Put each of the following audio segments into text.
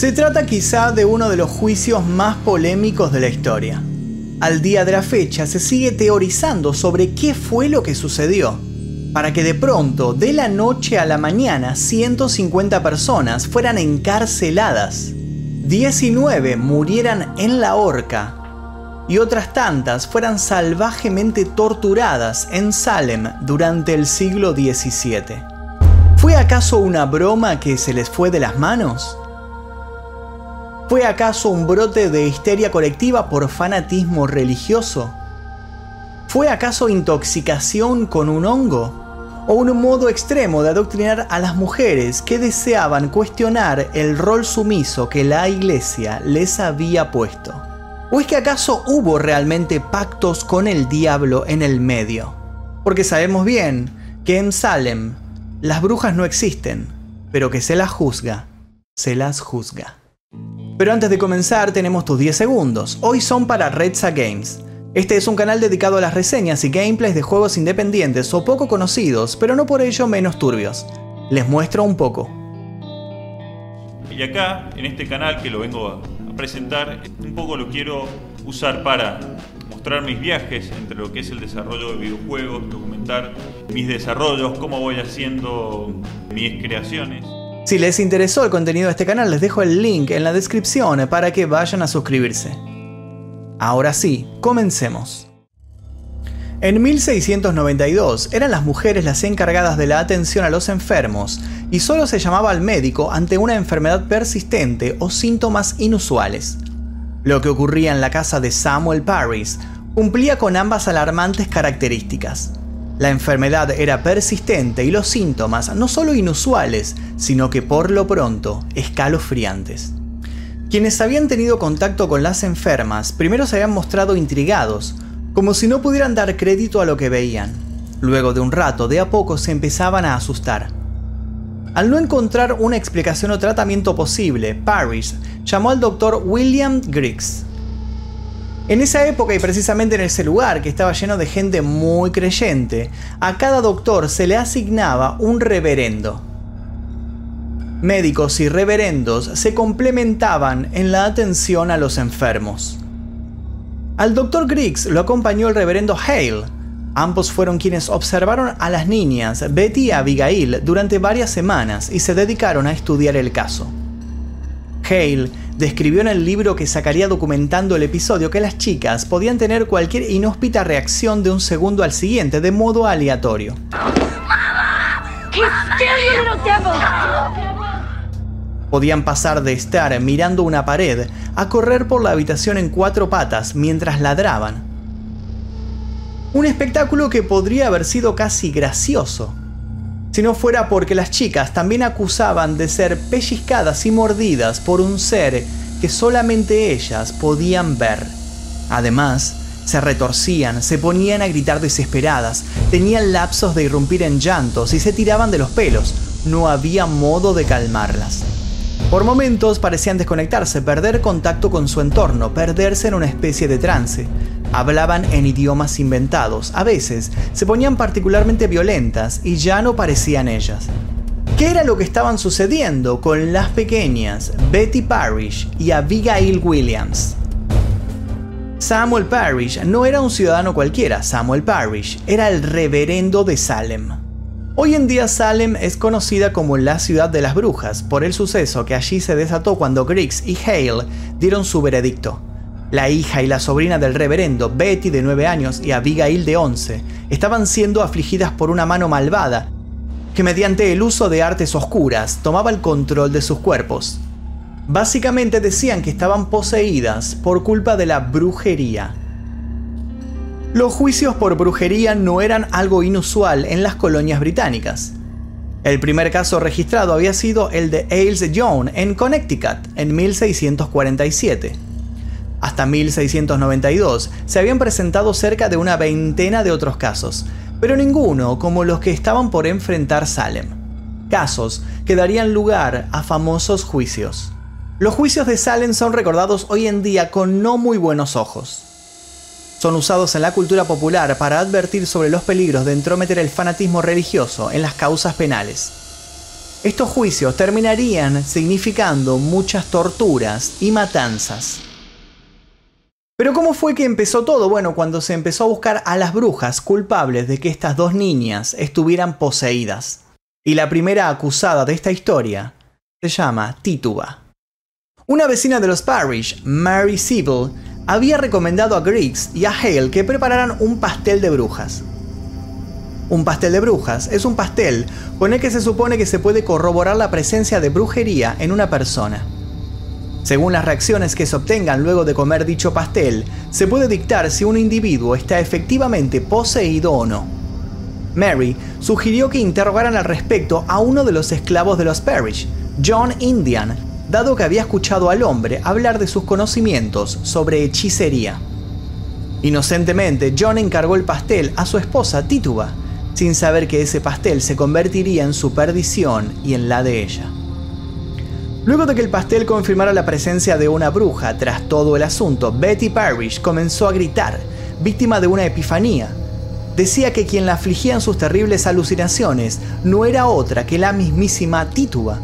Se trata quizá de uno de los juicios más polémicos de la historia. Al día de la fecha se sigue teorizando sobre qué fue lo que sucedió, para que de pronto, de la noche a la mañana, 150 personas fueran encarceladas, 19 murieran en la horca y otras tantas fueran salvajemente torturadas en Salem durante el siglo XVII. ¿Fue acaso una broma que se les fue de las manos? ¿Fue acaso un brote de histeria colectiva por fanatismo religioso? ¿Fue acaso intoxicación con un hongo? ¿O un modo extremo de adoctrinar a las mujeres que deseaban cuestionar el rol sumiso que la iglesia les había puesto? ¿O es que acaso hubo realmente pactos con el diablo en el medio? Porque sabemos bien que en Salem las brujas no existen, pero que se las juzga, se las juzga. Pero antes de comenzar tenemos tus 10 segundos. Hoy son para Redsa Games. Este es un canal dedicado a las reseñas y gameplays de juegos independientes o poco conocidos, pero no por ello menos turbios. Les muestro un poco. Y acá, en este canal que lo vengo a presentar, un poco lo quiero usar para mostrar mis viajes entre lo que es el desarrollo de videojuegos, documentar mis desarrollos, cómo voy haciendo mis creaciones. Si les interesó el contenido de este canal, les dejo el link en la descripción para que vayan a suscribirse. Ahora sí, comencemos. En 1692 eran las mujeres las encargadas de la atención a los enfermos y solo se llamaba al médico ante una enfermedad persistente o síntomas inusuales. Lo que ocurría en la casa de Samuel Parris cumplía con ambas alarmantes características. La enfermedad era persistente y los síntomas no solo inusuales, sino que por lo pronto escalofriantes. Quienes habían tenido contacto con las enfermas primero se habían mostrado intrigados, como si no pudieran dar crédito a lo que veían. Luego de un rato, de a poco se empezaban a asustar. Al no encontrar una explicación o tratamiento posible, Parrish llamó al doctor William Griggs. En esa época y precisamente en ese lugar que estaba lleno de gente muy creyente, a cada doctor se le asignaba un reverendo. Médicos y reverendos se complementaban en la atención a los enfermos. Al doctor Griggs lo acompañó el reverendo Hale, Ambos fueron quienes observaron a las niñas Betty y Abigail durante varias semanas y se dedicaron a estudiar el caso. Hale describió en el libro que sacaría documentando el episodio que las chicas podían tener cualquier inhóspita reacción de un segundo al siguiente de modo aleatorio. Podían pasar de estar mirando una pared a correr por la habitación en cuatro patas mientras ladraban. Un espectáculo que podría haber sido casi gracioso, si no fuera porque las chicas también acusaban de ser pellizcadas y mordidas por un ser que solamente ellas podían ver. Además, se retorcían, se ponían a gritar desesperadas, tenían lapsos de irrumpir en llantos y se tiraban de los pelos. No había modo de calmarlas. Por momentos parecían desconectarse, perder contacto con su entorno, perderse en una especie de trance. Hablaban en idiomas inventados, a veces se ponían particularmente violentas y ya no parecían ellas. ¿Qué era lo que estaban sucediendo con las pequeñas Betty Parrish y Abigail Williams? Samuel Parrish no era un ciudadano cualquiera, Samuel Parrish era el reverendo de Salem. Hoy en día Salem es conocida como la ciudad de las brujas por el suceso que allí se desató cuando Griggs y Hale dieron su veredicto. La hija y la sobrina del reverendo, Betty de 9 años y Abigail de 11, estaban siendo afligidas por una mano malvada que mediante el uso de artes oscuras tomaba el control de sus cuerpos. Básicamente decían que estaban poseídas por culpa de la brujería. Los juicios por brujería no eran algo inusual en las colonias británicas. El primer caso registrado había sido el de Ailes Jones en Connecticut en 1647. Hasta 1692 se habían presentado cerca de una veintena de otros casos, pero ninguno como los que estaban por enfrentar Salem. Casos que darían lugar a famosos juicios. Los juicios de Salem son recordados hoy en día con no muy buenos ojos. Son usados en la cultura popular para advertir sobre los peligros de entrometer el fanatismo religioso en las causas penales. estos juicios terminarían significando muchas torturas y matanzas. Pero ¿cómo fue que empezó todo? Bueno, cuando se empezó a buscar a las brujas culpables de que estas dos niñas estuvieran poseídas. Y la primera acusada de esta historia se llama Tituba. Una vecina de los Parish, Mary Sibyl, había recomendado a Griggs y a Hale que prepararan un pastel de brujas. Un pastel de brujas es un pastel con el que se supone que se puede corroborar la presencia de brujería en una persona. Según las reacciones que se obtengan luego de comer dicho pastel, se puede dictar si un individuo está efectivamente poseído o no. Mary sugirió que interrogaran al respecto a uno de los esclavos de los Parrish, John Indian, dado que había escuchado al hombre hablar de sus conocimientos sobre hechicería. Inocentemente, John encargó el pastel a su esposa Tituba, sin saber que ese pastel se convertiría en su perdición y en la de ella. Luego de que el pastel confirmara la presencia de una bruja tras todo el asunto, Betty Parrish comenzó a gritar, víctima de una epifanía. Decía que quien la afligía en sus terribles alucinaciones no era otra que la mismísima Tituba,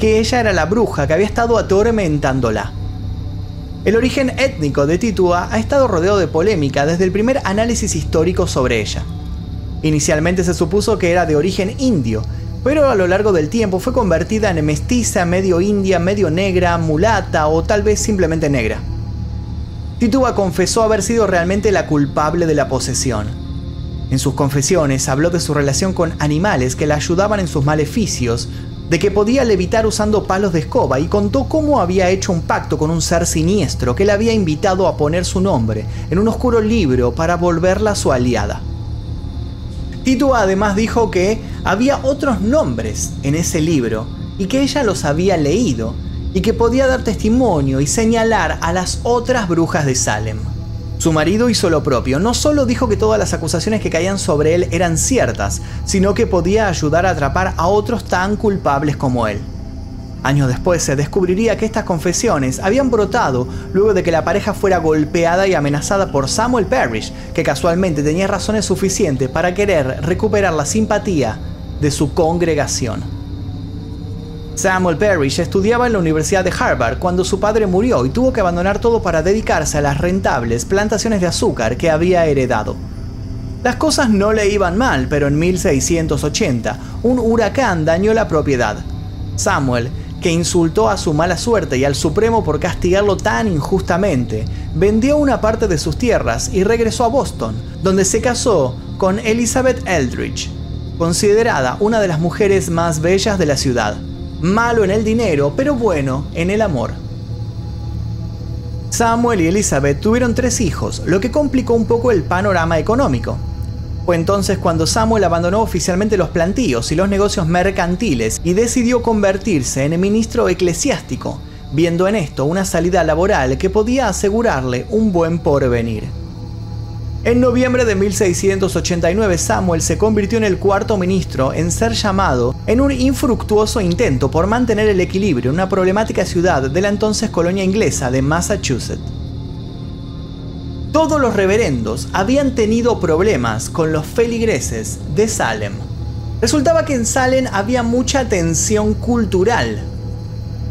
que ella era la bruja que había estado atormentándola. El origen étnico de Tituba ha estado rodeado de polémica desde el primer análisis histórico sobre ella. Inicialmente se supuso que era de origen indio, pero a lo largo del tiempo fue convertida en mestiza, medio india, medio negra, mulata o tal vez simplemente negra. Tituba confesó haber sido realmente la culpable de la posesión. En sus confesiones habló de su relación con animales que la ayudaban en sus maleficios, de que podía levitar usando palos de escoba y contó cómo había hecho un pacto con un ser siniestro que le había invitado a poner su nombre en un oscuro libro para volverla su aliada. Tituba además dijo que había otros nombres en ese libro y que ella los había leído y que podía dar testimonio y señalar a las otras brujas de Salem. Su marido hizo lo propio, no solo dijo que todas las acusaciones que caían sobre él eran ciertas, sino que podía ayudar a atrapar a otros tan culpables como él. Años después se descubriría que estas confesiones habían brotado luego de que la pareja fuera golpeada y amenazada por Samuel Parrish, que casualmente tenía razones suficientes para querer recuperar la simpatía de su congregación. Samuel Parrish estudiaba en la Universidad de Harvard cuando su padre murió y tuvo que abandonar todo para dedicarse a las rentables plantaciones de azúcar que había heredado. Las cosas no le iban mal, pero en 1680 un huracán dañó la propiedad. Samuel que insultó a su mala suerte y al Supremo por castigarlo tan injustamente, vendió una parte de sus tierras y regresó a Boston, donde se casó con Elizabeth Eldridge, considerada una de las mujeres más bellas de la ciudad. Malo en el dinero, pero bueno en el amor. Samuel y Elizabeth tuvieron tres hijos, lo que complicó un poco el panorama económico. Fue entonces cuando Samuel abandonó oficialmente los plantíos y los negocios mercantiles y decidió convertirse en ministro eclesiástico, viendo en esto una salida laboral que podía asegurarle un buen porvenir. En noviembre de 1689 Samuel se convirtió en el cuarto ministro en ser llamado en un infructuoso intento por mantener el equilibrio en una problemática ciudad de la entonces colonia inglesa de Massachusetts. Todos los reverendos habían tenido problemas con los feligreses de Salem. Resultaba que en Salem había mucha tensión cultural.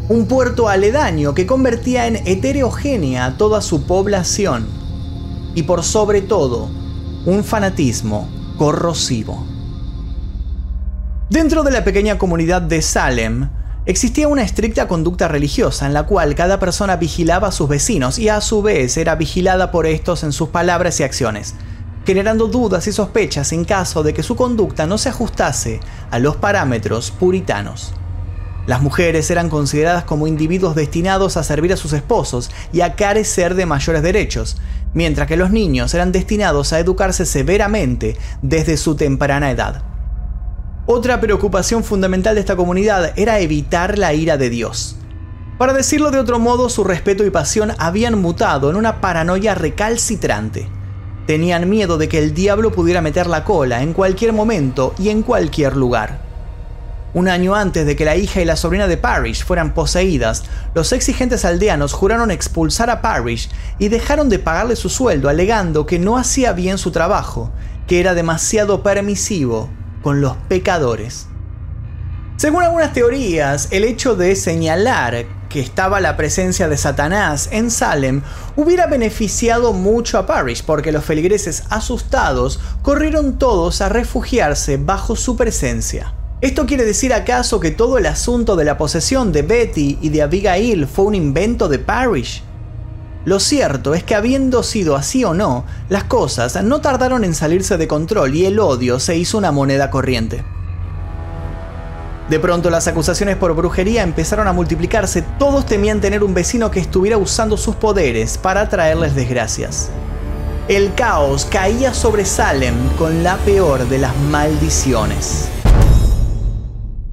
Un puerto aledaño que convertía en heterogénea a toda su población. Y por sobre todo, un fanatismo corrosivo. Dentro de la pequeña comunidad de Salem, Existía una estricta conducta religiosa en la cual cada persona vigilaba a sus vecinos y a su vez era vigilada por estos en sus palabras y acciones, generando dudas y sospechas en caso de que su conducta no se ajustase a los parámetros puritanos. Las mujeres eran consideradas como individuos destinados a servir a sus esposos y a carecer de mayores derechos, mientras que los niños eran destinados a educarse severamente desde su temprana edad. Otra preocupación fundamental de esta comunidad era evitar la ira de Dios. Para decirlo de otro modo, su respeto y pasión habían mutado en una paranoia recalcitrante. Tenían miedo de que el diablo pudiera meter la cola en cualquier momento y en cualquier lugar. Un año antes de que la hija y la sobrina de Parrish fueran poseídas, los exigentes aldeanos juraron expulsar a Parrish y dejaron de pagarle su sueldo alegando que no hacía bien su trabajo, que era demasiado permisivo con los pecadores. Según algunas teorías, el hecho de señalar que estaba la presencia de Satanás en Salem hubiera beneficiado mucho a Parrish porque los feligreses asustados corrieron todos a refugiarse bajo su presencia. ¿Esto quiere decir acaso que todo el asunto de la posesión de Betty y de Abigail fue un invento de Parrish? Lo cierto es que habiendo sido así o no, las cosas no tardaron en salirse de control y el odio se hizo una moneda corriente. De pronto las acusaciones por brujería empezaron a multiplicarse, todos temían tener un vecino que estuviera usando sus poderes para traerles desgracias. El caos caía sobre Salem con la peor de las maldiciones.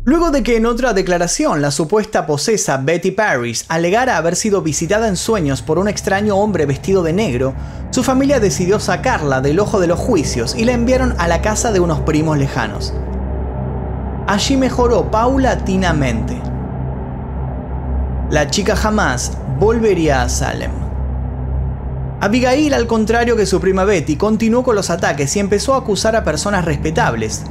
Luego de que en otra declaración la supuesta posesa Betty Parrish alegara haber sido visitada en sueños por un extraño hombre vestido de negro, su familia decidió sacarla del ojo de los juicios y la enviaron a la casa de unos primos lejanos. Allí mejoró paulatinamente. La chica jamás volvería a Salem. Abigail, al contrario que su prima Betty, continuó con los ataques y empezó a acusar a personas respetables.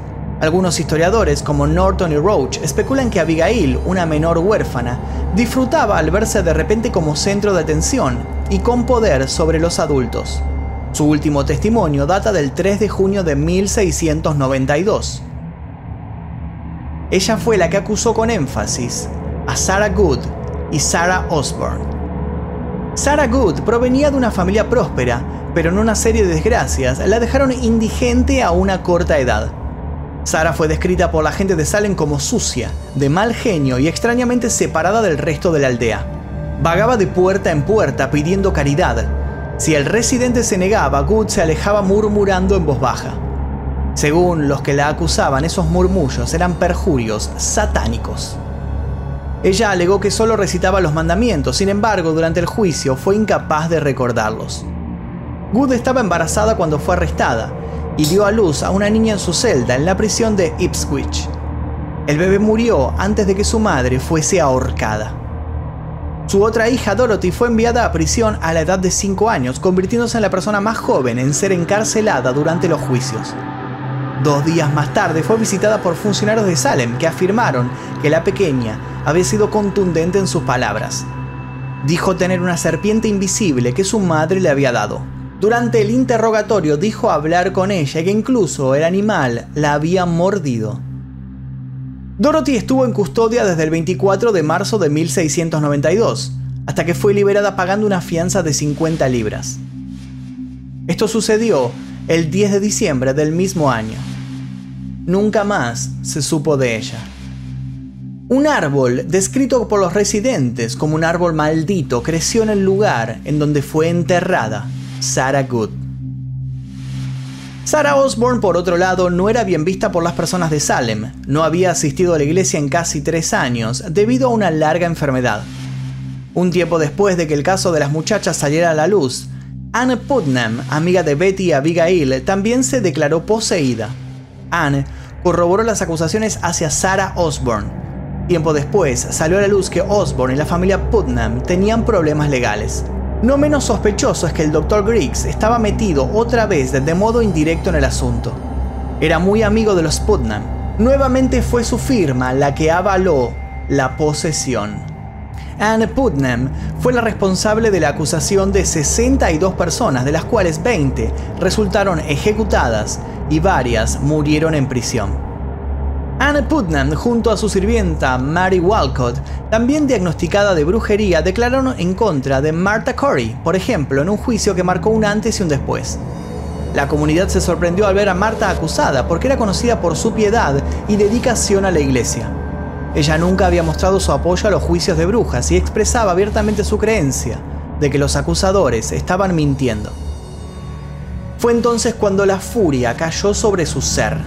Algunos historiadores, como Norton y Roach, especulan que Abigail, una menor huérfana, disfrutaba al verse de repente como centro de atención y con poder sobre los adultos. Su último testimonio data del 3 de junio de 1692. Ella fue la que acusó con énfasis a Sarah Good y Sarah Osborne. Sarah Good provenía de una familia próspera, pero en una serie de desgracias la dejaron indigente a una corta edad. Sarah fue descrita por la gente de Salem como sucia, de mal genio y extrañamente separada del resto de la aldea. Vagaba de puerta en puerta pidiendo caridad. Si el residente se negaba, Good se alejaba murmurando en voz baja. Según los que la acusaban, esos murmullos eran perjurios satánicos. Ella alegó que solo recitaba los mandamientos, sin embargo, durante el juicio fue incapaz de recordarlos. Good estaba embarazada cuando fue arrestada y dio a luz a una niña en su celda en la prisión de Ipswich. El bebé murió antes de que su madre fuese ahorcada. Su otra hija Dorothy fue enviada a prisión a la edad de 5 años, convirtiéndose en la persona más joven en ser encarcelada durante los juicios. Dos días más tarde fue visitada por funcionarios de Salem que afirmaron que la pequeña había sido contundente en sus palabras. Dijo tener una serpiente invisible que su madre le había dado. Durante el interrogatorio dijo hablar con ella y que incluso el animal la había mordido. Dorothy estuvo en custodia desde el 24 de marzo de 1692, hasta que fue liberada pagando una fianza de 50 libras. Esto sucedió el 10 de diciembre del mismo año. Nunca más se supo de ella. Un árbol, descrito por los residentes como un árbol maldito, creció en el lugar en donde fue enterrada Sarah Good. Sarah Osborne, por otro lado, no era bien vista por las personas de Salem. No había asistido a la iglesia en casi tres años debido a una larga enfermedad. Un tiempo después de que el caso de las muchachas saliera a la luz, Anne Putnam, amiga de Betty y Abigail, también se declaró poseída. Anne corroboró las acusaciones hacia Sarah Osborne. Tiempo después salió a la luz que Osborne y la familia Putnam tenían problemas legales. No menos sospechoso es que el Dr. Griggs estaba metido otra vez de modo indirecto en el asunto. Era muy amigo de los Putnam. Nuevamente fue su firma la que avaló la posesión. Anne Putnam fue la responsable de la acusación de 62 personas, de las cuales 20 resultaron ejecutadas y varias murieron en prisión. Anne Putnam, junto a su sirvienta Mary Walcott, también diagnosticada de brujería, declararon en contra de Martha Corey, por ejemplo, en un juicio que marcó un antes y un después. La comunidad se sorprendió al ver a Marta acusada porque era conocida por su piedad y dedicación a la iglesia. Ella nunca había mostrado su apoyo a los juicios de brujas y expresaba abiertamente su creencia de que los acusadores estaban mintiendo. Fue entonces cuando la furia cayó sobre su ser.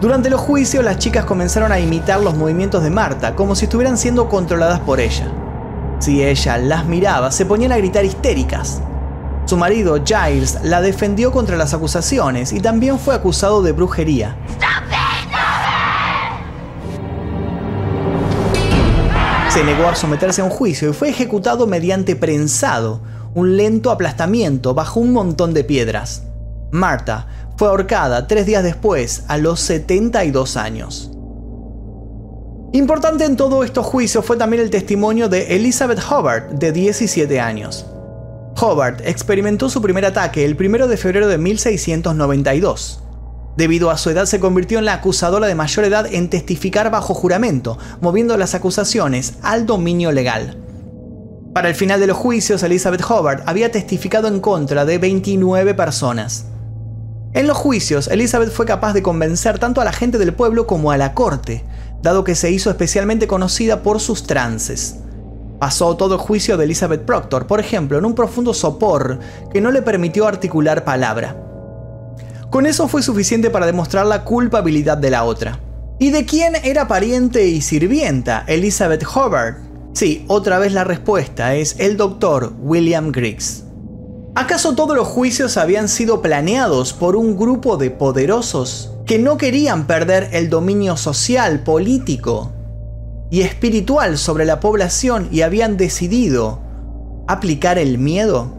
Durante los juicios las chicas comenzaron a imitar los movimientos de Marta como si estuvieran siendo controladas por ella. Si ella las miraba, se ponían a gritar histéricas. Su marido, Giles, la defendió contra las acusaciones y también fue acusado de brujería. Se negó a someterse a un juicio y fue ejecutado mediante prensado, un lento aplastamiento bajo un montón de piedras. Marta fue ahorcada tres días después, a los 72 años. Importante en todo estos juicios fue también el testimonio de Elizabeth Hobart, de 17 años. Hobart experimentó su primer ataque el 1 de febrero de 1692. Debido a su edad se convirtió en la acusadora de mayor edad en testificar bajo juramento, moviendo las acusaciones al dominio legal. Para el final de los juicios, Elizabeth Hobart había testificado en contra de 29 personas. En los juicios, Elizabeth fue capaz de convencer tanto a la gente del pueblo como a la corte, dado que se hizo especialmente conocida por sus trances. Pasó todo el juicio de Elizabeth Proctor, por ejemplo, en un profundo sopor que no le permitió articular palabra. Con eso fue suficiente para demostrar la culpabilidad de la otra. ¿Y de quién era pariente y sirvienta Elizabeth Hobart? Sí, otra vez la respuesta es el doctor William Griggs. ¿Acaso todos los juicios habían sido planeados por un grupo de poderosos que no querían perder el dominio social, político y espiritual sobre la población y habían decidido aplicar el miedo?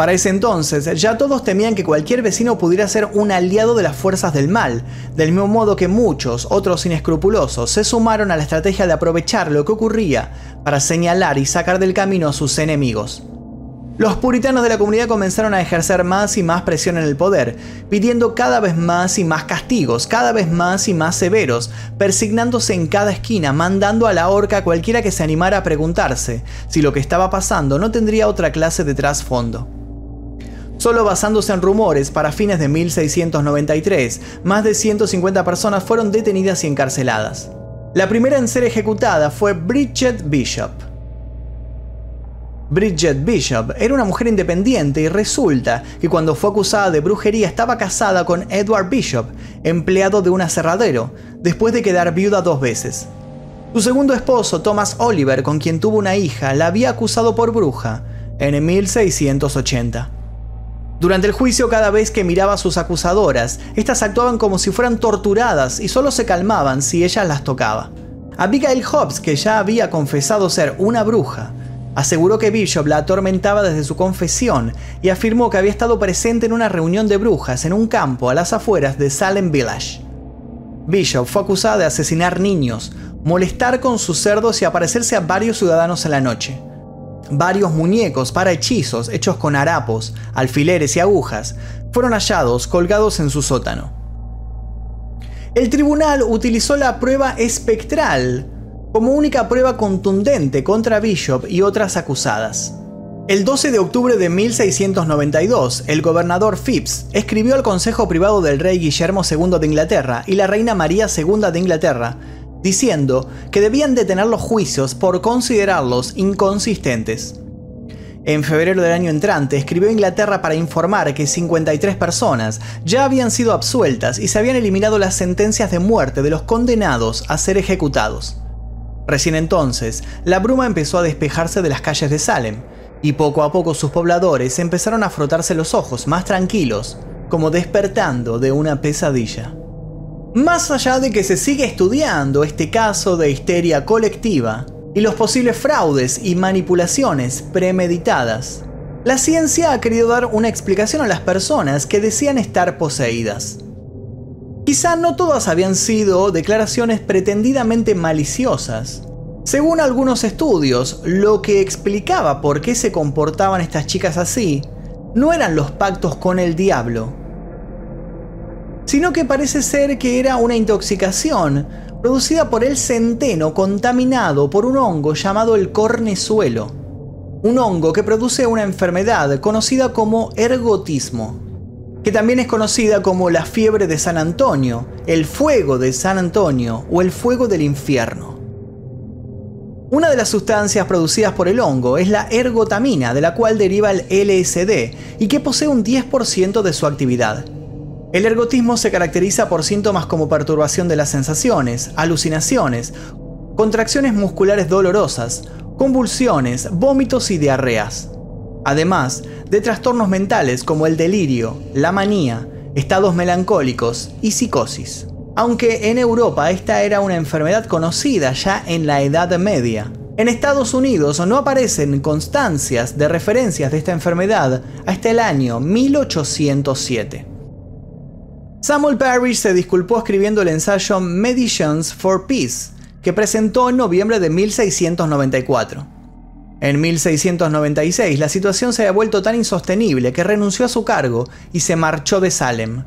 Para ese entonces, ya todos temían que cualquier vecino pudiera ser un aliado de las fuerzas del mal, del mismo modo que muchos, otros inescrupulosos, se sumaron a la estrategia de aprovechar lo que ocurría para señalar y sacar del camino a sus enemigos. Los puritanos de la comunidad comenzaron a ejercer más y más presión en el poder, pidiendo cada vez más y más castigos, cada vez más y más severos, persignándose en cada esquina, mandando a la horca a cualquiera que se animara a preguntarse si lo que estaba pasando no tendría otra clase de trasfondo. Solo basándose en rumores, para fines de 1693, más de 150 personas fueron detenidas y encarceladas. La primera en ser ejecutada fue Bridget Bishop. Bridget Bishop era una mujer independiente y resulta que cuando fue acusada de brujería estaba casada con Edward Bishop, empleado de un aserradero, después de quedar viuda dos veces. Su segundo esposo, Thomas Oliver, con quien tuvo una hija, la había acusado por bruja en 1680. Durante el juicio, cada vez que miraba a sus acusadoras, estas actuaban como si fueran torturadas y solo se calmaban si ella las tocaba. Abigail Hobbs, que ya había confesado ser una bruja, aseguró que Bishop la atormentaba desde su confesión y afirmó que había estado presente en una reunión de brujas en un campo a las afueras de Salem Village. Bishop fue acusada de asesinar niños, molestar con sus cerdos y aparecerse a varios ciudadanos en la noche. Varios muñecos para hechizos hechos con harapos, alfileres y agujas fueron hallados colgados en su sótano. El tribunal utilizó la prueba espectral como única prueba contundente contra Bishop y otras acusadas. El 12 de octubre de 1692, el gobernador Phipps escribió al Consejo Privado del rey Guillermo II de Inglaterra y la reina María II de Inglaterra diciendo que debían detener los juicios por considerarlos inconsistentes. En febrero del año entrante escribió Inglaterra para informar que 53 personas ya habían sido absueltas y se habían eliminado las sentencias de muerte de los condenados a ser ejecutados. Recién entonces, la bruma empezó a despejarse de las calles de Salem, y poco a poco sus pobladores empezaron a frotarse los ojos más tranquilos, como despertando de una pesadilla. Más allá de que se sigue estudiando este caso de histeria colectiva y los posibles fraudes y manipulaciones premeditadas, la ciencia ha querido dar una explicación a las personas que decían estar poseídas. Quizá no todas habían sido declaraciones pretendidamente maliciosas. Según algunos estudios, lo que explicaba por qué se comportaban estas chicas así no eran los pactos con el diablo, sino que parece ser que era una intoxicación producida por el centeno contaminado por un hongo llamado el cornezuelo, un hongo que produce una enfermedad conocida como ergotismo, que también es conocida como la fiebre de San Antonio, el fuego de San Antonio o el fuego del infierno. Una de las sustancias producidas por el hongo es la ergotamina, de la cual deriva el LSD y que posee un 10% de su actividad. El ergotismo se caracteriza por síntomas como perturbación de las sensaciones, alucinaciones, contracciones musculares dolorosas, convulsiones, vómitos y diarreas. Además de trastornos mentales como el delirio, la manía, estados melancólicos y psicosis. Aunque en Europa esta era una enfermedad conocida ya en la Edad Media. En Estados Unidos no aparecen constancias de referencias de esta enfermedad hasta el año 1807. Samuel Parrish se disculpó escribiendo el ensayo Medicines for Peace, que presentó en noviembre de 1694. En 1696 la situación se había vuelto tan insostenible que renunció a su cargo y se marchó de Salem.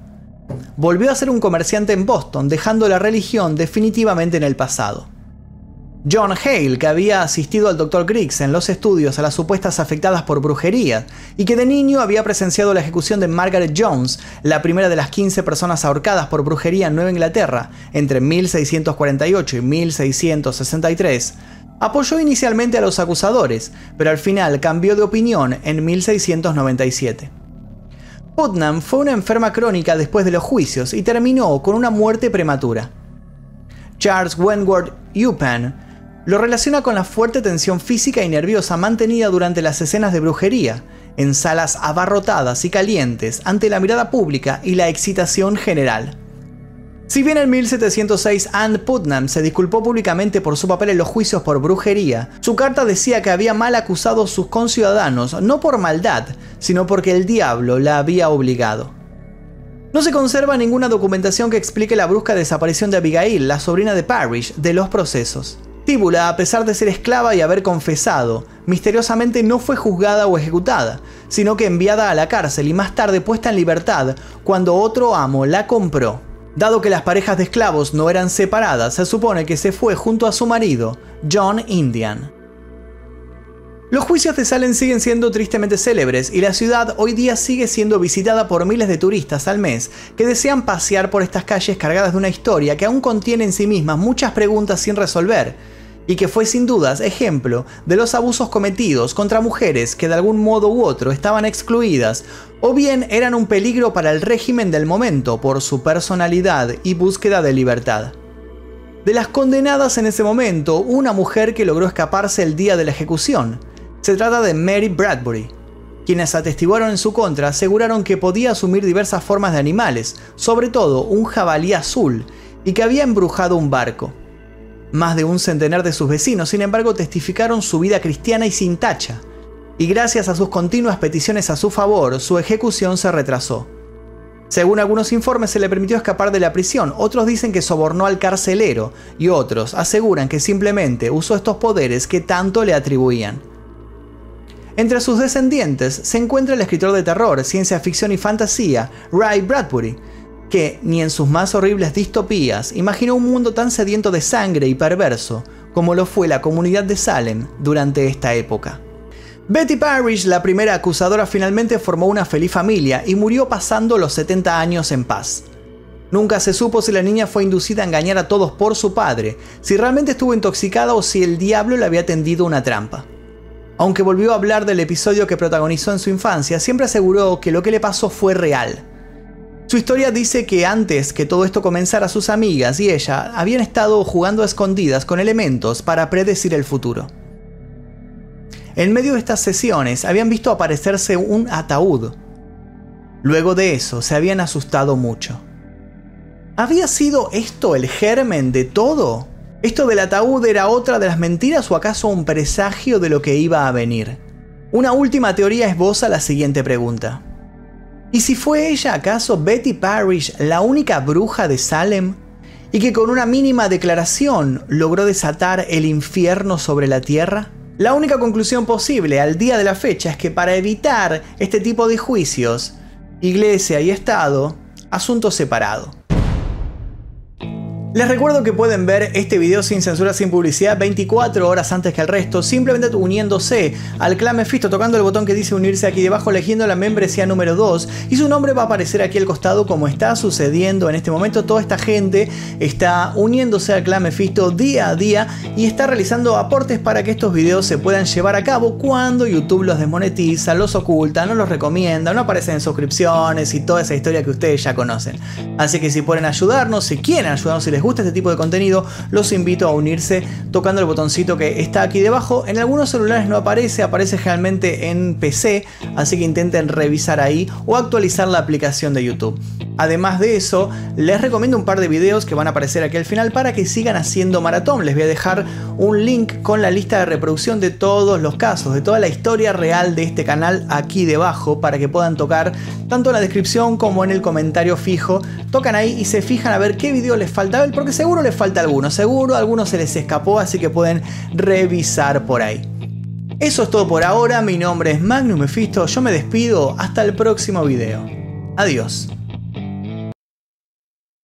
Volvió a ser un comerciante en Boston, dejando la religión definitivamente en el pasado. John Hale, que había asistido al Dr. Griggs en los estudios a las supuestas afectadas por brujería y que de niño había presenciado la ejecución de Margaret Jones, la primera de las 15 personas ahorcadas por brujería en Nueva Inglaterra entre 1648 y 1663, apoyó inicialmente a los acusadores, pero al final cambió de opinión en 1697. Putnam fue una enferma crónica después de los juicios y terminó con una muerte prematura. Charles Wentworth Upen lo relaciona con la fuerte tensión física y nerviosa mantenida durante las escenas de brujería, en salas abarrotadas y calientes ante la mirada pública y la excitación general. Si bien en 1706 Anne Putnam se disculpó públicamente por su papel en los juicios por brujería, su carta decía que había mal acusado a sus conciudadanos no por maldad, sino porque el diablo la había obligado. No se conserva ninguna documentación que explique la brusca desaparición de Abigail, la sobrina de Parrish, de los procesos. Tíbula, a pesar de ser esclava y haber confesado, misteriosamente no fue juzgada o ejecutada, sino que enviada a la cárcel y más tarde puesta en libertad cuando otro amo la compró. Dado que las parejas de esclavos no eran separadas, se supone que se fue junto a su marido, John Indian. Los juicios de Salem siguen siendo tristemente célebres y la ciudad hoy día sigue siendo visitada por miles de turistas al mes que desean pasear por estas calles cargadas de una historia que aún contiene en sí mismas muchas preguntas sin resolver y que fue sin dudas ejemplo de los abusos cometidos contra mujeres que de algún modo u otro estaban excluidas o bien eran un peligro para el régimen del momento por su personalidad y búsqueda de libertad. De las condenadas en ese momento, una mujer que logró escaparse el día de la ejecución. Se trata de Mary Bradbury. Quienes atestiguaron en su contra aseguraron que podía asumir diversas formas de animales, sobre todo un jabalí azul, y que había embrujado un barco. Más de un centenar de sus vecinos, sin embargo, testificaron su vida cristiana y sin tacha, y gracias a sus continuas peticiones a su favor, su ejecución se retrasó. Según algunos informes se le permitió escapar de la prisión, otros dicen que sobornó al carcelero y otros aseguran que simplemente usó estos poderes que tanto le atribuían. Entre sus descendientes se encuentra el escritor de terror, ciencia ficción y fantasía, Ray Bradbury, que, ni en sus más horribles distopías, imaginó un mundo tan sediento de sangre y perverso como lo fue la comunidad de Salem durante esta época. Betty Parrish, la primera acusadora, finalmente formó una feliz familia y murió pasando los 70 años en paz. Nunca se supo si la niña fue inducida a engañar a todos por su padre, si realmente estuvo intoxicada o si el diablo le había tendido una trampa. Aunque volvió a hablar del episodio que protagonizó en su infancia, siempre aseguró que lo que le pasó fue real su historia dice que antes que todo esto comenzara sus amigas y ella habían estado jugando a escondidas con elementos para predecir el futuro. En medio de estas sesiones habían visto aparecerse un ataúd. Luego de eso se habían asustado mucho. ¿Había sido esto el germen de todo? ¿Esto del ataúd era otra de las mentiras o acaso un presagio de lo que iba a venir? Una última teoría esboza la siguiente pregunta. ¿Y si fue ella acaso Betty Parrish la única bruja de Salem? ¿Y que con una mínima declaración logró desatar el infierno sobre la tierra? La única conclusión posible al día de la fecha es que para evitar este tipo de juicios, Iglesia y Estado, asunto separado. Les recuerdo que pueden ver este video sin censura, sin publicidad, 24 horas antes que el resto, simplemente uniéndose al clan Mephisto, tocando el botón que dice unirse aquí debajo, eligiendo la membresía número 2, y su nombre va a aparecer aquí al costado como está sucediendo en este momento. Toda esta gente está uniéndose al clan Mephisto día a día y está realizando aportes para que estos videos se puedan llevar a cabo cuando YouTube los desmonetiza, los oculta, no los recomienda, no aparecen en suscripciones y toda esa historia que ustedes ya conocen. Así que si pueden ayudarnos, si quieren ayudarnos, si les gusta este tipo de contenido, los invito a unirse tocando el botoncito que está aquí debajo. En algunos celulares no aparece, aparece generalmente en PC, así que intenten revisar ahí o actualizar la aplicación de YouTube. Además de eso, les recomiendo un par de videos que van a aparecer aquí al final para que sigan haciendo maratón. Les voy a dejar un link con la lista de reproducción de todos los casos, de toda la historia real de este canal aquí debajo para que puedan tocar tanto en la descripción como en el comentario fijo. Tocan ahí y se fijan a ver qué video les falta porque seguro les falta alguno, seguro alguno se les escapó, así que pueden revisar por ahí. Eso es todo por ahora, mi nombre es Magnum Mephisto, yo me despido, hasta el próximo video. Adiós.